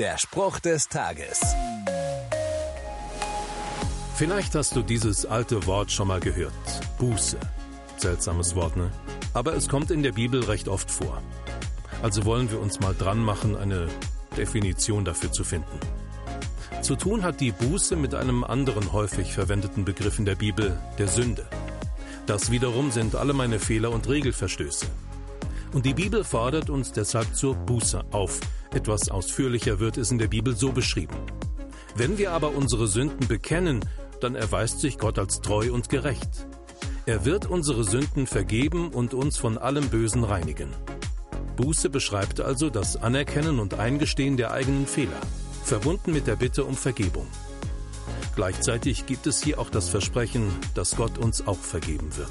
Der Spruch des Tages. Vielleicht hast du dieses alte Wort schon mal gehört. Buße. Seltsames Wort, ne? Aber es kommt in der Bibel recht oft vor. Also wollen wir uns mal dran machen, eine Definition dafür zu finden. Zu tun hat die Buße mit einem anderen häufig verwendeten Begriff in der Bibel, der Sünde. Das wiederum sind alle meine Fehler und Regelverstöße. Und die Bibel fordert uns deshalb zur Buße auf. Etwas ausführlicher wird es in der Bibel so beschrieben. Wenn wir aber unsere Sünden bekennen, dann erweist sich Gott als treu und gerecht. Er wird unsere Sünden vergeben und uns von allem Bösen reinigen. Buße beschreibt also das Anerkennen und Eingestehen der eigenen Fehler, verbunden mit der Bitte um Vergebung. Gleichzeitig gibt es hier auch das Versprechen, dass Gott uns auch vergeben wird.